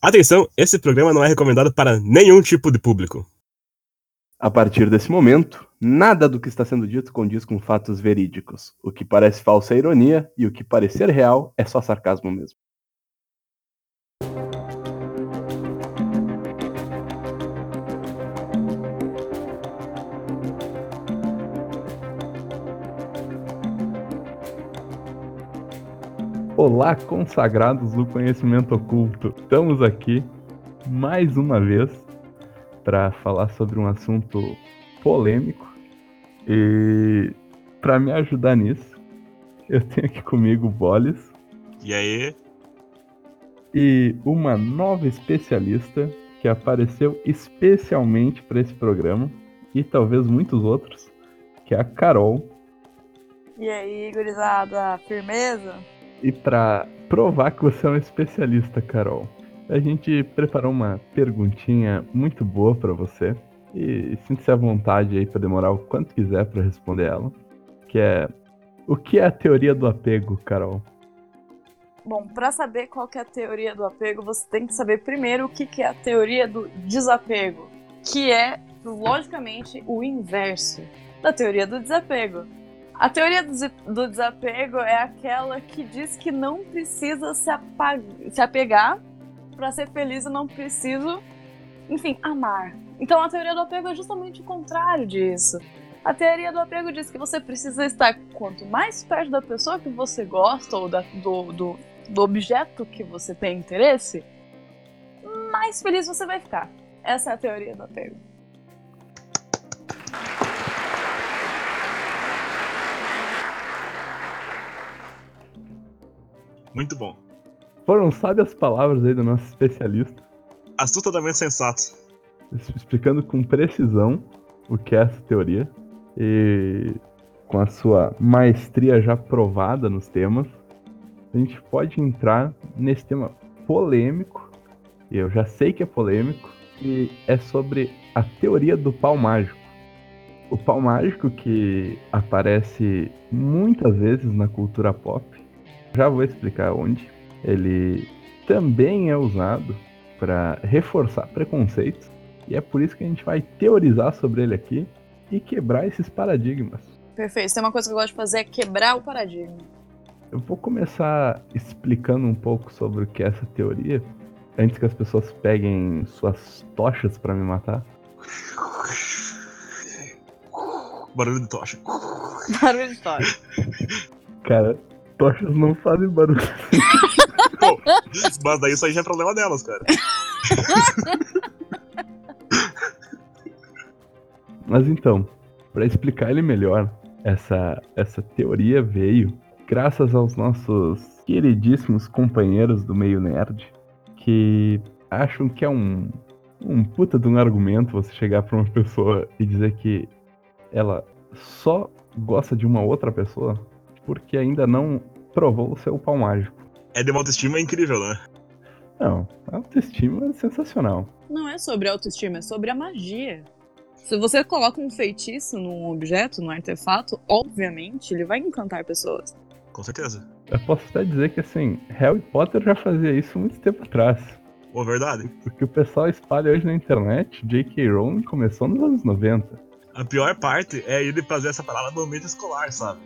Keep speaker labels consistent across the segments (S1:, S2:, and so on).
S1: Atenção, esse programa não é recomendado para nenhum tipo de público.
S2: A partir desse momento, nada do que está sendo dito condiz com fatos verídicos. O que parece falsa é ironia e o que parecer real é só sarcasmo mesmo. Olá, consagrados do conhecimento oculto. Estamos aqui mais uma vez para falar sobre um assunto polêmico. E para me ajudar nisso, eu tenho aqui comigo o Bolis.
S1: E aí?
S2: E uma nova especialista que apareceu especialmente para esse programa e talvez muitos outros, que é a Carol.
S3: E aí, gurizada, firmeza?
S2: E para provar que você é um especialista, Carol, a gente preparou uma perguntinha muito boa para você. E sinta-se à vontade aí para demorar o quanto quiser para responder ela. Que é: O que é a teoria do apego, Carol?
S3: Bom, para saber qual que é a teoria do apego, você tem que saber primeiro o que, que é a teoria do desapego, que é, logicamente, o inverso da teoria do desapego. A teoria do desapego é aquela que diz que não precisa se, se apegar para ser feliz e não preciso, enfim, amar. Então a teoria do apego é justamente o contrário disso. A teoria do apego diz que você precisa estar quanto mais perto da pessoa que você gosta ou da, do, do, do objeto que você tem interesse, mais feliz você vai ficar. Essa é a teoria do apego.
S1: Muito bom.
S2: Foram sábias palavras aí do nosso especialista.
S1: Assustadamente sensato.
S2: Explicando com precisão o que é essa teoria. E com a sua maestria já provada nos temas, a gente pode entrar nesse tema polêmico, e eu já sei que é polêmico, e é sobre a teoria do pau mágico. O pau mágico que aparece muitas vezes na cultura pop, já vou explicar onde. Ele também é usado para reforçar preconceitos e é por isso que a gente vai teorizar sobre ele aqui e quebrar esses paradigmas.
S3: Perfeito. Tem uma coisa que eu gosto de fazer é quebrar o paradigma.
S2: Eu vou começar explicando um pouco sobre o que é essa teoria, antes que as pessoas peguem suas tochas para me matar.
S1: Barulho de tocha.
S3: Barulho de tocha.
S2: Cara, tochas não fazem barulho.
S1: Pô, mas daí isso aí já é problema delas, cara.
S2: Mas então, para explicar ele melhor, essa, essa teoria veio graças aos nossos queridíssimos companheiros do meio nerd que acham que é um, um puta de um argumento você chegar pra uma pessoa e dizer que ela só gosta de uma outra pessoa porque ainda não provou o seu pau mágico.
S1: É de uma autoestima incrível, né?
S2: Não, a autoestima é sensacional.
S3: Não é sobre autoestima, é sobre a magia. Se você coloca um feitiço num objeto, num artefato, obviamente ele vai encantar pessoas.
S1: Com certeza.
S2: Eu posso até dizer que assim, Harry Potter já fazia isso muito tempo atrás.
S1: Pô, verdade.
S2: O que o pessoal espalha hoje na internet, J.K. Rowling começou nos anos 90.
S1: A pior parte é ele fazer essa palavra no ambiente escolar, sabe?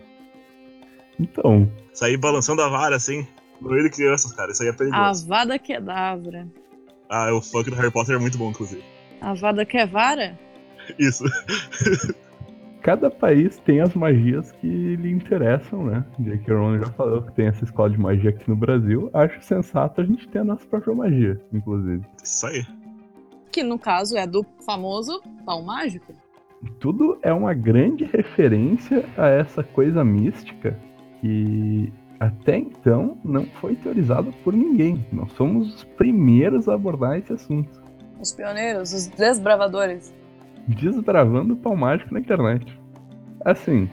S2: Então.
S1: Sair balançando a vara assim, no meio de crianças, cara. Isso aí é perigoso.
S3: Avada Kedavra.
S1: Ah, o funk do Harry Potter é muito bom, inclusive.
S3: Avada Kedavra?
S1: Isso.
S2: Cada país tem as magias que lhe interessam, né? J.K. Rowling já falou que tem essa escola de magia aqui no Brasil. Acho sensato a gente ter a nossa própria magia, inclusive.
S1: Isso aí.
S3: Que no caso é do famoso pau mágico.
S2: Tudo é uma grande referência a essa coisa mística que até então não foi teorizada por ninguém. Nós somos os primeiros a abordar esse assunto.
S3: Os pioneiros, os desbravadores
S2: desbravando o pau mágico na internet. Assim,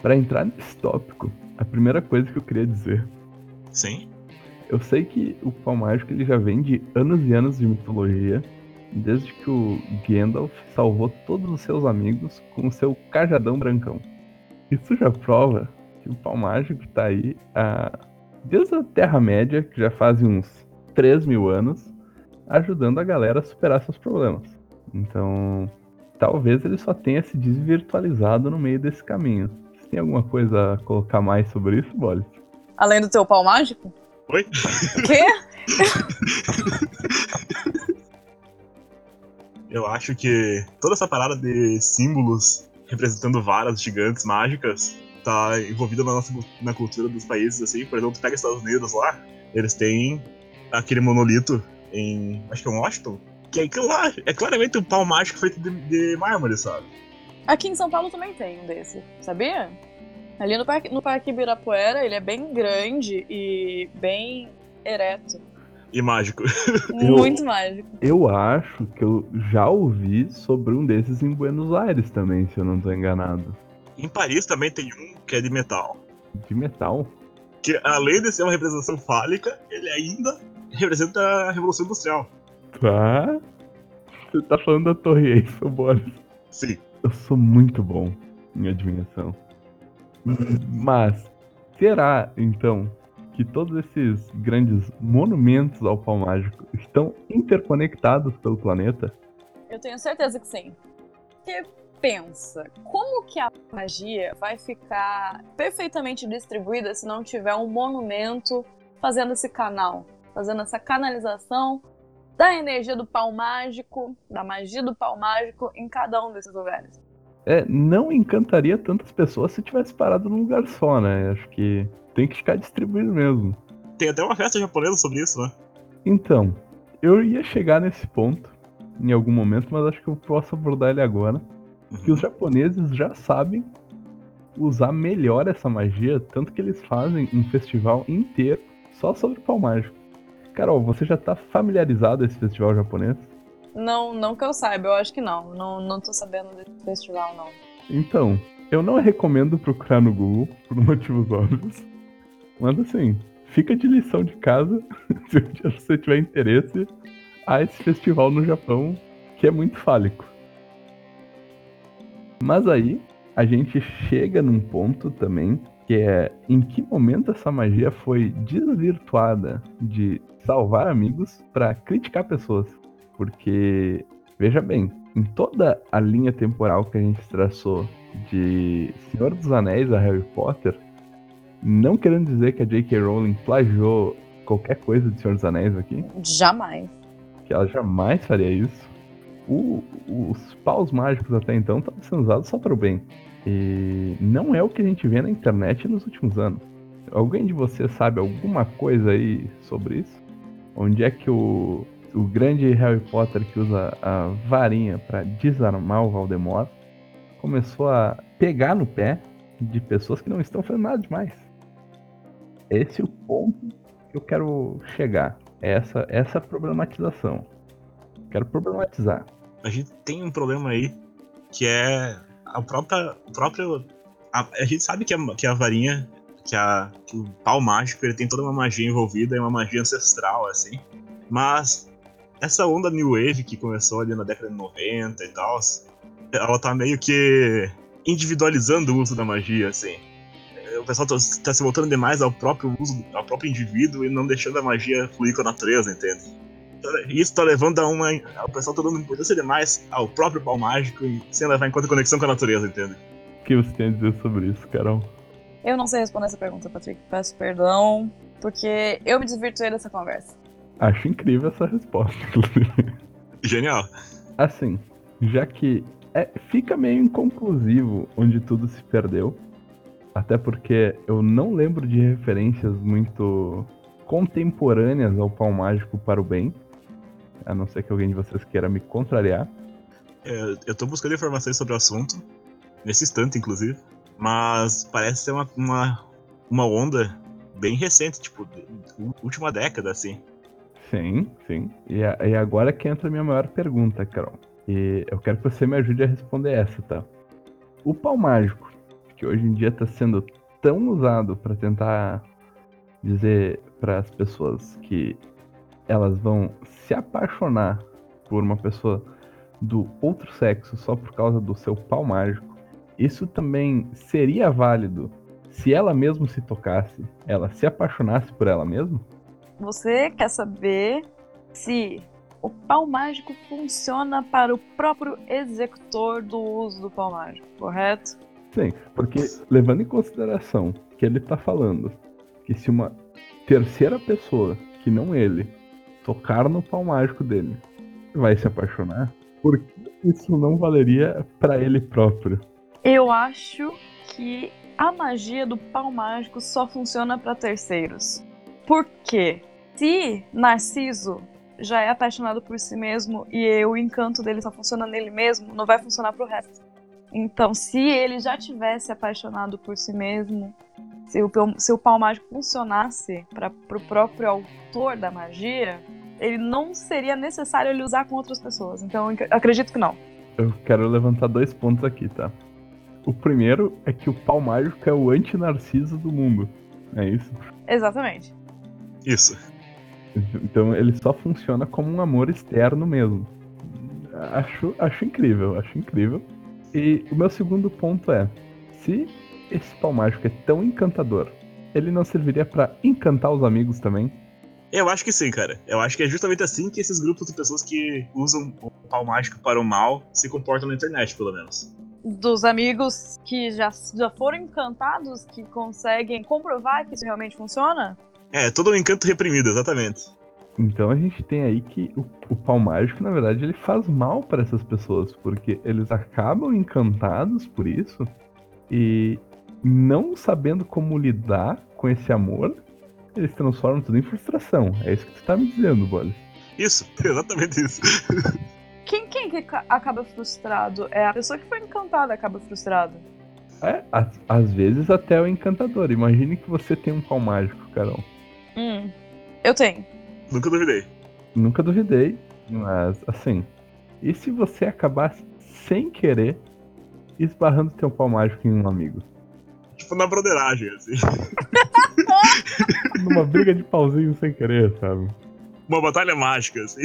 S2: para entrar nesse tópico, a primeira coisa que eu queria dizer.
S1: Sim.
S2: Eu sei que o pau mágico ele já vem de anos e anos de mitologia, desde que o Gandalf salvou todos os seus amigos com o seu cajadão brancão. Isso já prova o pau mágico está aí a... desde a Terra-média, que já faz uns 3 mil anos, ajudando a galera a superar seus problemas. Então, talvez ele só tenha se desvirtualizado no meio desse caminho. Você tem alguma coisa a colocar mais sobre isso, Bolis?
S3: Além do teu pau mágico?
S1: Oi?
S3: Quê?
S1: Eu acho que toda essa parada de símbolos representando varas gigantes mágicas tá envolvida na nossa na cultura dos países, assim. Por exemplo, tu pega os Estados Unidos lá, eles têm aquele monolito em. acho que é Washington. Que é aquilo lá, é claramente um pau mágico feito de, de mármore, sabe?
S3: Aqui em São Paulo também tem um desse, sabia? Ali no Parque, no parque Ibirapuera, ele é bem grande e bem ereto.
S1: E mágico.
S3: Muito mágico.
S2: Eu acho que eu já ouvi sobre um desses em Buenos Aires também, se eu não tô enganado.
S1: Em Paris também tem um que é de metal.
S2: De metal.
S1: Que além de ser uma representação fálica, ele ainda representa a Revolução Industrial.
S2: Tá. Você tá falando da Torre Eiffel, Boris.
S1: Sim.
S2: Eu sou muito bom em adivinhação. Mas, será, então, que todos esses grandes monumentos ao pau mágico estão interconectados pelo planeta?
S3: Eu tenho certeza que sim. Porque pensa, como que a magia vai ficar perfeitamente distribuída se não tiver um monumento fazendo esse canal, fazendo essa canalização da energia do pau mágico, da magia do pau mágico em cada um desses lugares?
S2: É, não encantaria tantas pessoas se tivesse parado num lugar só, né? Acho que tem que ficar distribuído mesmo.
S1: Tem até uma festa japonesa sobre isso, né?
S2: Então, eu ia chegar nesse ponto em algum momento, mas acho que eu posso abordar ele agora. Que os japoneses já sabem usar melhor essa magia, tanto que eles fazem um festival inteiro só sobre pau mágico. Carol, você já tá familiarizado com esse festival japonês?
S3: Não, não que eu saiba, eu acho que não. Não, não tô sabendo desse festival, não.
S2: Então, eu não recomendo procurar no Google, por motivos óbvios. Mas assim, fica de lição de casa, se você tiver interesse, a esse festival no Japão, que é muito fálico. Mas aí, a gente chega num ponto também, que é em que momento essa magia foi desvirtuada de salvar amigos para criticar pessoas. Porque, veja bem, em toda a linha temporal que a gente traçou de Senhor dos Anéis a Harry Potter, não querendo dizer que a J.K. Rowling plagiou qualquer coisa de Senhor dos Anéis aqui,
S3: Jamais.
S2: que ela jamais faria isso. O- os paus mágicos até então estavam sendo usados só para o bem. E não é o que a gente vê na internet nos últimos anos. Alguém de vocês sabe alguma coisa aí sobre isso? Onde é que o, o grande Harry Potter que usa a varinha para desarmar o Voldemort começou a pegar no pé de pessoas que não estão fazendo nada demais? Esse é o ponto que eu quero chegar. Essa, essa problematização. Quero problematizar.
S1: A gente tem um problema aí que é a própria. O próprio, a, a gente sabe que a, que a varinha, que, a, que o pau mágico, ele tem toda uma magia envolvida, é uma magia ancestral, assim. Mas essa onda New Wave que começou ali na década de 90 e tal, ela tá meio que individualizando o uso da magia, assim. O pessoal tá, tá se voltando demais ao próprio uso, ao próprio indivíduo e não deixando a magia fluir com a natureza, entende? Isso tá levando a uma. O pessoal tá dando importância demais ao próprio pau mágico e sem levar em conta a conexão com a natureza, entende?
S2: O que você tem a dizer sobre isso, Carol?
S3: Eu não sei responder essa pergunta, Patrick. Peço perdão, porque eu me desvirtuei dessa conversa.
S2: Acho incrível essa resposta, inclusive.
S1: Genial.
S2: Assim, já que é, fica meio inconclusivo onde tudo se perdeu. Até porque eu não lembro de referências muito contemporâneas ao pau mágico para o bem. A não ser que alguém de vocês queira me contrariar.
S1: É, eu tô buscando informações sobre o assunto, nesse instante, inclusive. Mas parece ser uma, uma, uma onda bem recente, tipo, última década, assim.
S2: Sim, sim. E, a- e agora que entra a minha maior pergunta, Carol. E eu quero que você me ajude a responder essa, tá? O pau mágico, que hoje em dia está sendo tão usado para tentar dizer para as pessoas que elas vão se apaixonar por uma pessoa do outro sexo só por causa do seu pau mágico, isso também seria válido se ela mesma se tocasse, ela se apaixonasse por ela mesma?
S3: Você quer saber se o pau mágico funciona para o próprio executor do uso do pau mágico, correto?
S2: Sim, porque levando em consideração que ele tá falando que se uma terceira pessoa, que não ele, tocar no pau mágico dele, vai se apaixonar, por que isso não valeria para ele próprio?
S3: Eu acho que a magia do pau mágico só funciona para terceiros. Por quê? Se Narciso já é apaixonado por si mesmo e o encanto dele só funciona nele mesmo, não vai funcionar pro resto. Então, se ele já tivesse apaixonado por si mesmo, se o, se o pau mágico funcionasse para pro próprio autor da magia, ele não seria necessário ele usar com outras pessoas. Então, eu acredito que não.
S2: Eu quero levantar dois pontos aqui, tá? O primeiro é que o pau mágico é o anti-narciso do mundo. É isso?
S3: Exatamente.
S1: Isso.
S2: Então ele só funciona como um amor externo mesmo. Acho, acho incrível, acho incrível. E o meu segundo ponto é: se esse pau mágico é tão encantador, ele não serviria para encantar os amigos também?
S1: Eu acho que sim, cara. Eu acho que é justamente assim que esses grupos de pessoas que usam o pau mágico para o mal se comportam na internet, pelo menos.
S3: Dos amigos que já, já foram encantados, que conseguem comprovar que isso realmente funciona?
S1: É, todo um encanto reprimido, exatamente.
S2: Então a gente tem aí que o, o pau mágico, na verdade, ele faz mal para essas pessoas, porque eles acabam encantados por isso e não sabendo como lidar com esse amor, eles transformam tudo em frustração. É isso que tu tá me dizendo, Bolis.
S1: Isso, exatamente isso.
S3: Quem, quem que acaba frustrado? É a pessoa que foi encantada acaba frustrada.
S2: É, às, às vezes até o encantador. Imagine que você tem um pau mágico, Carol.
S3: Hum, eu tenho.
S1: Nunca duvidei.
S2: Nunca duvidei, mas assim. E se você acabar sem querer esbarrando teu pau mágico em um amigo?
S1: Tipo na broderagem, assim.
S2: Numa briga de pauzinho sem querer, sabe?
S1: Uma batalha mágica, assim.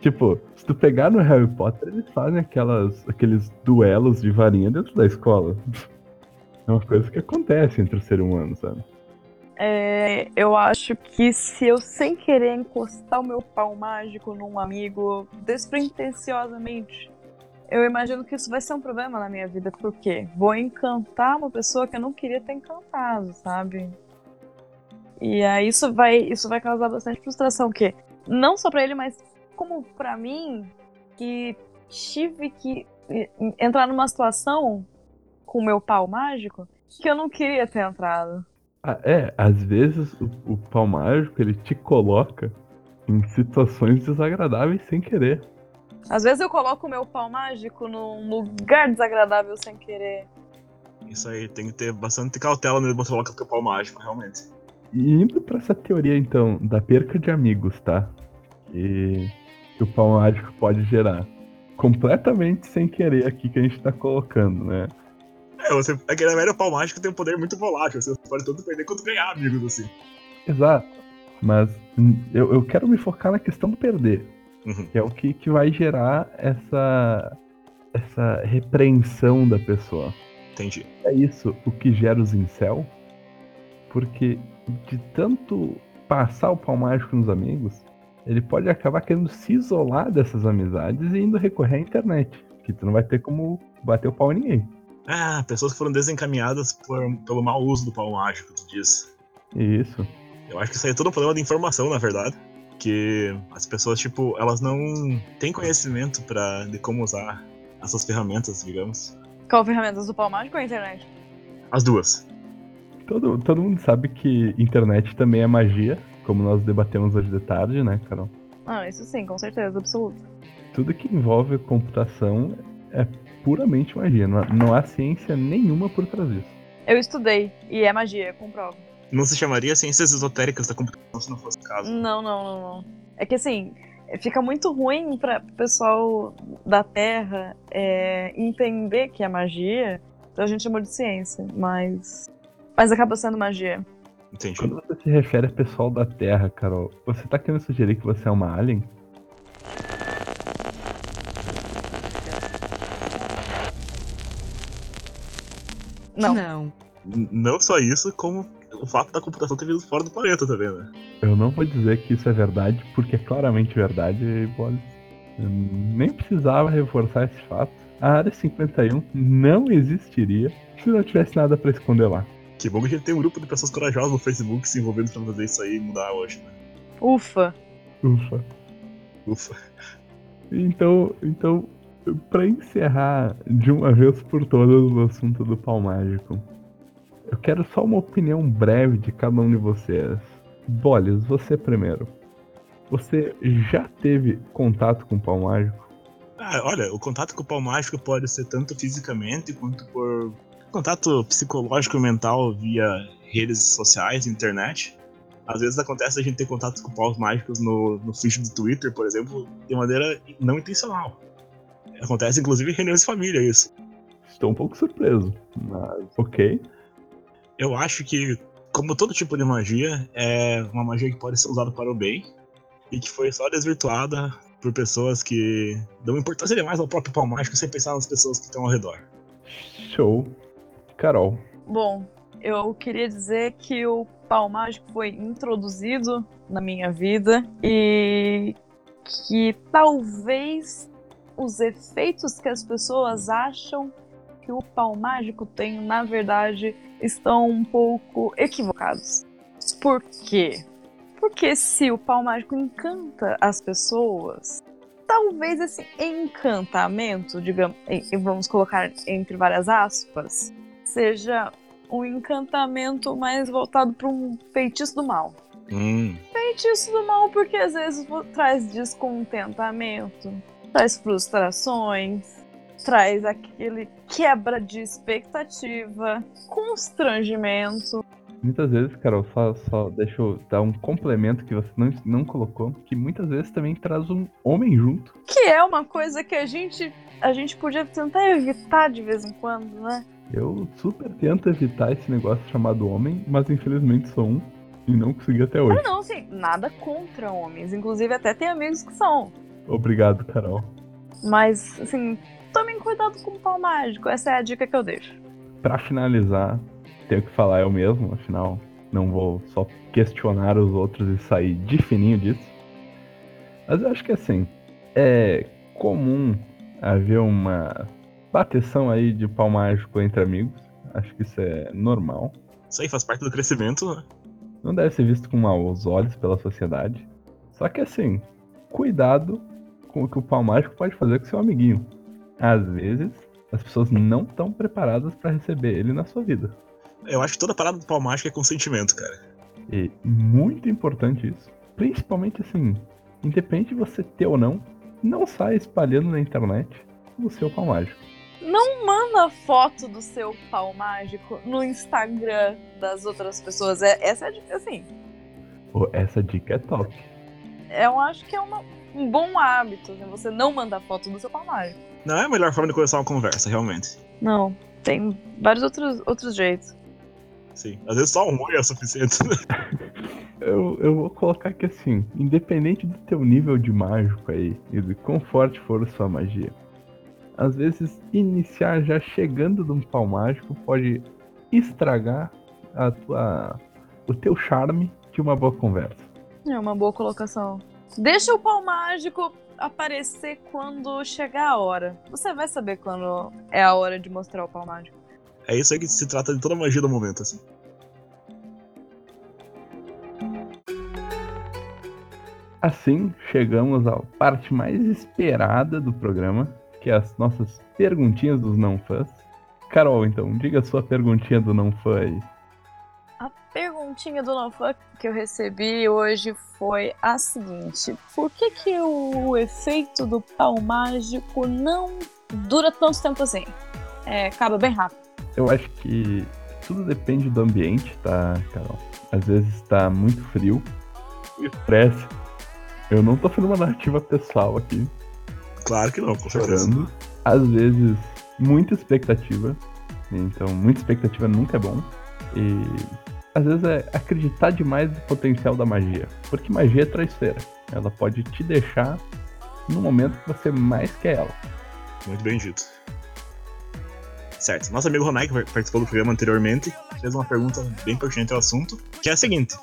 S2: Tipo, se tu pegar no Harry Potter, eles fazem aquelas, aqueles duelos de varinha dentro da escola. É uma coisa que acontece entre os seres humanos, sabe?
S3: É, eu acho que se eu sem querer encostar o meu pau mágico num amigo despretensiosamente, eu imagino que isso vai ser um problema na minha vida, porque vou encantar uma pessoa que eu não queria ter encantado, sabe? E aí isso vai, isso vai causar bastante frustração, que não só para ele, mas como para mim, que tive que entrar numa situação com o meu pau mágico que eu não queria ter entrado.
S2: Ah, é, às vezes o, o pau mágico ele te coloca em situações desagradáveis sem querer.
S3: Às vezes eu coloco o meu pau mágico num lugar desagradável sem querer.
S1: Isso aí, tem que ter bastante cautela no você coloca o pau mágico, realmente.
S2: E indo pra essa teoria, então, da perca de amigos, tá? E que o pau mágico pode gerar. Completamente sem querer aqui que a gente tá colocando, né?
S1: É, você, é que na verdade o pau mágico tem um poder muito volátil, você pode tanto perder quanto ganhar amigos, assim.
S2: Exato. Mas hum, eu, eu quero me focar na questão do perder.
S1: Uhum.
S2: Que é o que, que vai gerar essa, essa repreensão da pessoa.
S1: Entendi.
S2: É isso o que gera os incel. Porque de tanto passar o pau mágico nos amigos, ele pode acabar querendo se isolar dessas amizades e indo recorrer à internet. Que tu não vai ter como bater o pau em ninguém.
S1: Ah, pessoas que foram desencaminhadas por, pelo mau uso do pau mágico, tu diz.
S2: Isso.
S1: Eu acho que isso aí é todo um problema de informação, na verdade. Que as pessoas, tipo, elas não têm conhecimento pra, de como usar essas ferramentas, digamos.
S3: Qual ferramentas do pau mágico ou a internet?
S1: As duas.
S2: Todo, todo mundo sabe que internet também é magia, como nós debatemos hoje de tarde, né, Carol?
S3: Ah, isso sim, com certeza, absoluto.
S2: Tudo que envolve computação é puramente magia. Não há, não há ciência nenhuma por trás disso.
S3: Eu estudei, e é magia, eu comprovo.
S1: Não se chamaria ciências esotéricas da computação se não fosse o caso.
S3: Não, não, não, não. É que assim, fica muito ruim para o pessoal da Terra é, entender que é magia, então a gente chamou de ciência, mas. Mas acaba sendo magia.
S1: Entendi.
S2: Quando você se refere a pessoal da Terra, Carol, você tá querendo sugerir que você é uma alien?
S3: Não.
S4: Não.
S1: N- Não só isso, como o fato da computação ter vindo fora do planeta também, né?
S2: Eu não vou dizer que isso é verdade, porque é claramente verdade, Bolis. Eu nem precisava reforçar esse fato. A área 51 não existiria se não tivesse nada para esconder lá.
S1: Que bom que a gente tem um grupo de pessoas corajosas no Facebook se envolvendo pra fazer isso aí e mudar hoje, né?
S3: Ufa.
S2: Ufa.
S1: Ufa.
S2: Então, então para encerrar de uma vez por todas o assunto do pau mágico, eu quero só uma opinião breve de cada um de vocês. Bolis, você primeiro. Você já teve contato com o pau mágico?
S1: Ah, olha, o contato com o pau mágico pode ser tanto fisicamente quanto por contato psicológico e mental via redes sociais, internet. Às vezes acontece a gente ter contato com paus mágicos no, no feed do Twitter, por exemplo, de maneira não intencional. Acontece inclusive em reuniões de família isso.
S2: Estou um pouco surpreso, mas ok.
S1: Eu acho que, como todo tipo de magia, é uma magia que pode ser usada para o bem e que foi só desvirtuada por pessoas que dão importância demais ao próprio pau mágico sem pensar nas pessoas que estão ao redor.
S2: Show. Carol.
S3: Bom, eu queria dizer que o pau mágico foi introduzido na minha vida e que talvez os efeitos que as pessoas acham que o pau mágico tem, na verdade, estão um pouco equivocados. Por quê? Porque se o pau mágico encanta as pessoas, talvez esse encantamento, digamos, vamos colocar entre várias aspas, seja um encantamento mais voltado para um feitiço do mal.
S1: Hum.
S3: Feitiço do mal porque às vezes traz descontentamento, traz frustrações, traz aquele quebra de expectativa, constrangimento.
S2: Muitas vezes, Carol, só, só deixa eu dar um complemento que você não, não colocou, que muitas vezes também traz um homem junto.
S3: Que é uma coisa que a gente, a gente podia tentar evitar de vez em quando, né?
S2: Eu super tento evitar esse negócio chamado homem, mas infelizmente sou um e não consegui até hoje.
S3: Ah, não, sim, nada contra homens. Inclusive, até tem amigos que são.
S2: Obrigado, Carol.
S3: Mas, assim, tomem cuidado com o pau mágico. Essa é a dica que eu deixo.
S2: Para finalizar, tenho que falar eu mesmo, afinal, não vou só questionar os outros e sair de fininho disso. Mas eu acho que assim, é comum haver uma bateção aí de pau mágico entre amigos. Acho que isso é normal.
S1: Isso aí faz parte do crescimento, né?
S2: Não deve ser visto com maus olhos pela sociedade. Só que assim, cuidado com o que o pau mágico pode fazer com seu amiguinho. Às vezes, as pessoas não estão preparadas para receber ele na sua vida.
S1: Eu acho que toda parada do pau mágico é consentimento, cara.
S2: E muito importante isso. Principalmente assim, independente de você ter ou não, não saia espalhando na internet o seu pau mágico.
S3: Não manda foto do seu pau mágico no Instagram das outras pessoas. É, essa é a dica, assim.
S2: Pô, essa dica é top.
S3: Eu acho que é uma, um bom hábito, né? Você não mandar foto do seu pau mágico.
S1: Não é a melhor forma de começar uma conversa, realmente.
S3: Não, tem vários outros, outros jeitos.
S1: Sim. Às vezes só um oi é o suficiente.
S2: Eu, eu vou colocar que assim, independente do teu nível de mágico aí e do quão forte for a sua magia, às vezes iniciar já chegando num pau mágico pode estragar a tua, o teu charme de uma boa conversa.
S3: É uma boa colocação. Deixa o pau mágico aparecer quando chegar a hora. Você vai saber quando é a hora de mostrar o pau mágico.
S1: É isso aí que se trata de toda a magia do momento, assim.
S2: Assim, chegamos à parte mais esperada do programa, que é as nossas perguntinhas dos não fãs. Carol, então, diga a sua perguntinha do não fã aí.
S3: A perguntinha do fã que eu recebi hoje foi a seguinte: Por que, que o efeito do pau mágico não dura tanto tempo assim? É, acaba bem rápido.
S2: Eu acho que tudo depende do ambiente, tá, Carol? Às vezes tá muito frio, o estresse. Eu não tô fazendo uma narrativa pessoal aqui,
S1: Claro que não, com certeza.
S2: chorando. Às vezes, muita expectativa. Então, muita expectativa nunca é bom. E às vezes é acreditar demais no potencial da magia. Porque magia é traiçoeira. Ela pode te deixar no momento que você mais quer ela.
S1: Muito bem dito. Certo. Nosso amigo Ronai, que participou do programa anteriormente, fez uma pergunta bem pertinente ao assunto, que é a seguinte.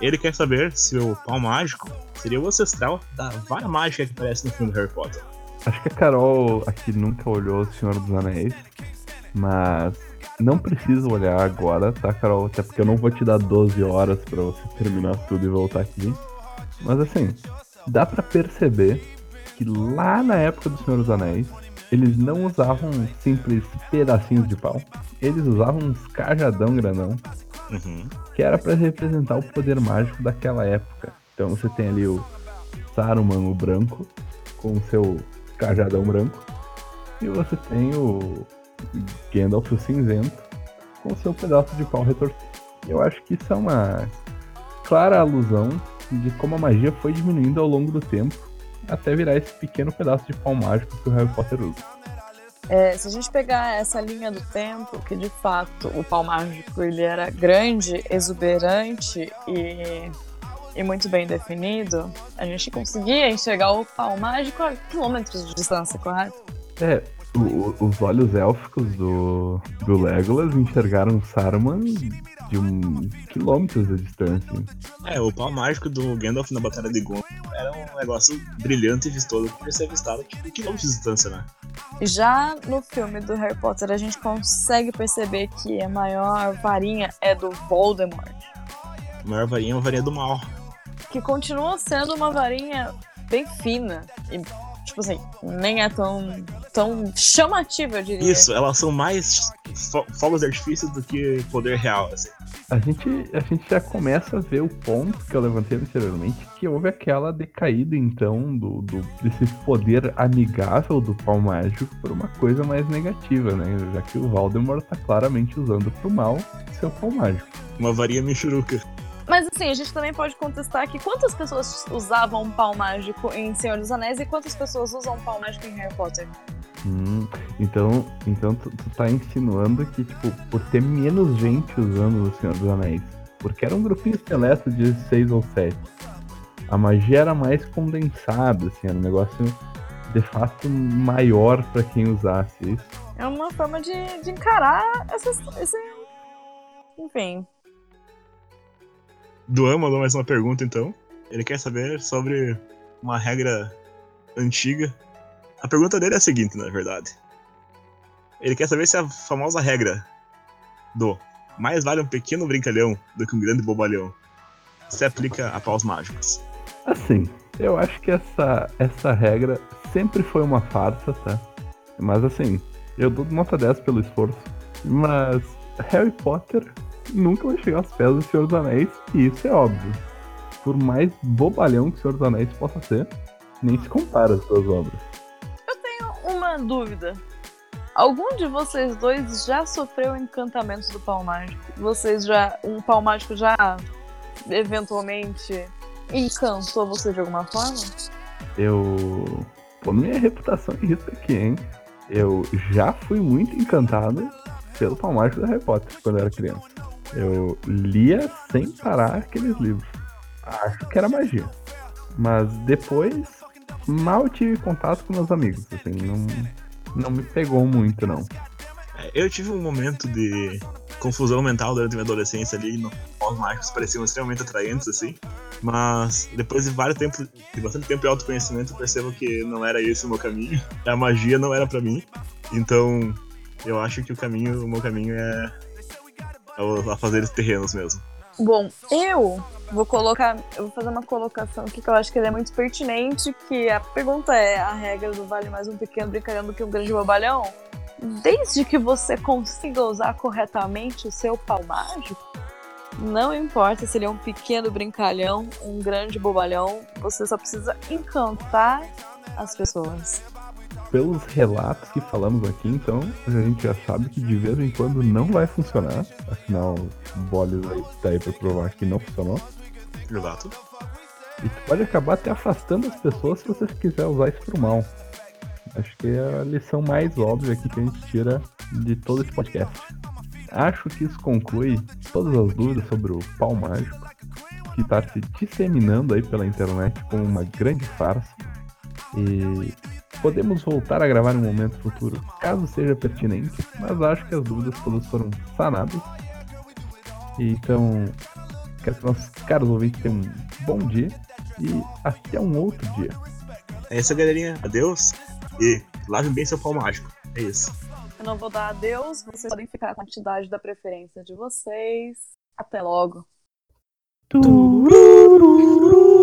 S1: Ele quer saber se o pau mágico seria o ancestral da vara mágica que aparece no filme do Harry Potter.
S2: Acho que a Carol aqui nunca olhou O Senhor dos Anéis, mas não precisa olhar agora, tá, Carol? Até porque eu não vou te dar 12 horas pra você terminar tudo e voltar aqui. Mas assim, dá pra perceber que lá na época do Senhor dos Anéis, eles não usavam simples pedacinhos de pau. Eles usavam uns cajadão grandão,
S1: Uhum.
S2: que era pra representar o poder mágico daquela época. Então você tem ali o Saruman, o branco, com o seu cajadão branco. E você tem o Gandalf, o cinzento, com seu pedaço de pau retorcido. Eu acho que isso é uma clara alusão de como a magia foi diminuindo ao longo do tempo, até virar esse pequeno pedaço de pau mágico que o Harry Potter usa.
S3: É, se a gente pegar essa linha do tempo, que de fato o pau mágico ele era grande, exuberante e, e muito bem definido, a gente conseguia enxergar o pau mágico a quilômetros de distância, correto?
S2: É, o- os olhos élficos do, do Legolas enxergaram Saruman de um quilômetros de distância.
S1: É, o pau mágico do Gandalf na Batalha de Gondor era um negócio brilhante e vistoso que podia ser avistado tipo, em quilômetros de distância, né?
S3: Já no filme do Harry Potter, a gente consegue perceber que a maior varinha é do Voldemort,
S1: A maior varinha é uma varinha do mal.
S3: que continua sendo uma varinha bem fina e, tipo assim, nem é tão, tão chamativa, eu diria.
S1: Isso, elas são mais fo- fogos de artifício do que poder real, assim.
S2: A gente, a gente já começa a ver o ponto que eu levantei anteriormente, que houve aquela decaída, então, do, do- desse poder amigável do pau mágico por uma coisa mais negativa, né? Já que o Voldemort tá claramente usando pro mal seu pau mágico.
S1: Uma varinha michuruca.
S3: Mas assim, a gente também pode contestar que quantas pessoas usavam um pau mágico em Senhor dos Anéis e quantas pessoas usam um pau mágico em Harry Potter?
S2: Hum, então, então tu, tu tá insinuando que, tipo, por ter menos gente usando o Senhor dos Anéis, porque era um grupinho seleto de seis ou sete, a magia era mais condensada, assim, era um negócio de fato maior pra quem usasse isso.
S3: É uma forma de, de encarar essas, esse. Enfim.
S1: Duan mandou mais uma pergunta, então. Ele quer saber sobre uma regra antiga. A pergunta dele é a seguinte, na verdade. Ele quer saber se a famosa regra do mais vale um pequeno brincalhão do que um grande bobalhão se aplica a paus mágicos.
S2: Assim, eu acho que essa, essa regra sempre foi uma farsa, tá? Mas assim, eu dou nota 10 pelo esforço. Mas Harry Potter nunca vai chegar aos pés do Senhor dos Anéis, e isso é óbvio. Por mais bobalhão que o Senhor dos Anéis possa ser, nem se compara às suas obras.
S3: Uma dúvida. Algum de vocês dois já sofreu encantamentos do pau mágico? Vocês já. Um pau mágico já eventualmente encantou você de alguma forma?
S2: Eu. Pô, minha reputação em risco aqui, hein? Eu já fui muito encantado pelo pau mágico do Harry Potter quando eu era criança. Eu lia sem parar aqueles livros. Acho que era magia. Mas depois, mal tive contato com meus amigos. Assim, não, não me pegou muito, não.
S1: É, Eu tive um momento de confusão mental durante a minha adolescência ali, paus mágicos pareciam extremamente atraentes, assim. Mas depois de vários tempos, de bastante tempo de autoconhecimento, eu percebo que não era esse o meu caminho. A magia não era pra mim. Então, eu acho que o caminho, o meu caminho é, é o afazeres terrenos mesmo.
S3: Bom, eu vou colocar. Eu vou fazer uma colocação aqui que eu acho que é muito pertinente, que a pergunta é a regra do vale mais um pequeno brincalhão do que um grande bobalhão? Desde que você consiga usar corretamente o seu pau mágico, não importa se ele é um pequeno brincalhão, um grande bobalhão, você só precisa encantar as pessoas.
S2: Pelos relatos que falamos aqui, então, a gente já sabe que de vez em quando não vai funcionar. Afinal, aí tá aí pra provar que não funcionou.
S1: Exato.
S2: E tu pode acabar até afastando as pessoas se você quiser usar isso pro mal. Acho que é a lição mais óbvia aqui que a gente tira de todo esse podcast. Acho que isso conclui todas as dúvidas sobre o pau mágico, que está se disseminando aí pela internet como uma grande farsa. E podemos voltar a gravar em um momento futuro, caso seja pertinente, mas acho que as dúvidas todas foram sanadas. Então, Quero que nossos caros ouvintes tenham um bom dia e até um outro dia.
S1: É isso, galerinha. Adeus. E lavem bem seu pau mágico. É isso.
S3: Eu não vou dar adeus, vocês podem ficar com a quantidade da preferência de vocês. Até logo.
S2: Turu!